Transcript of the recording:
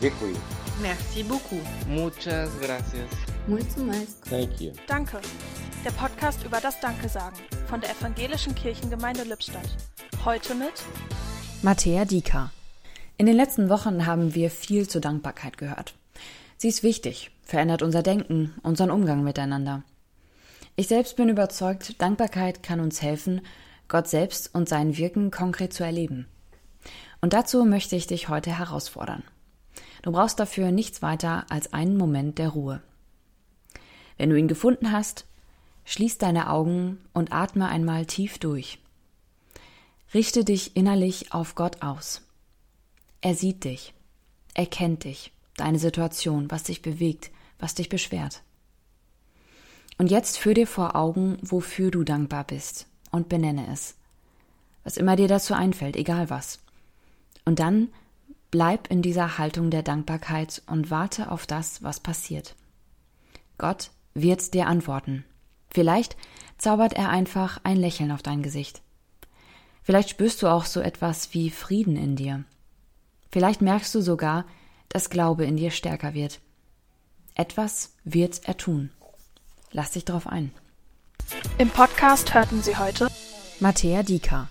Děkuji. Merci beaucoup. Muchas gracias. Muito mais. Thank you. Danke. Der Podcast über das Danke sagen von der Evangelischen Kirchengemeinde Lippstadt. Heute mit Mattea Dika. In den letzten Wochen haben wir viel zur Dankbarkeit gehört. Sie ist wichtig, verändert unser Denken, unseren Umgang miteinander. Ich selbst bin überzeugt, Dankbarkeit kann uns helfen, Gott selbst und sein Wirken konkret zu erleben. Und dazu möchte ich dich heute herausfordern. Du brauchst dafür nichts weiter als einen Moment der Ruhe. Wenn du ihn gefunden hast, schließ deine Augen und atme einmal tief durch. Richte dich innerlich auf Gott aus. Er sieht dich, er kennt dich, deine Situation, was dich bewegt, was dich beschwert. Und jetzt führ dir vor Augen, wofür du dankbar bist und benenne es. Was immer dir dazu einfällt, egal was. Und dann bleib in dieser Haltung der Dankbarkeit und warte auf das, was passiert. Gott wird dir antworten. Vielleicht zaubert er einfach ein Lächeln auf dein Gesicht. Vielleicht spürst du auch so etwas wie Frieden in dir. Vielleicht merkst du sogar, dass Glaube in dir stärker wird. Etwas wird er tun. Lass dich drauf ein. Im Podcast hörten Sie heute Mattea Dika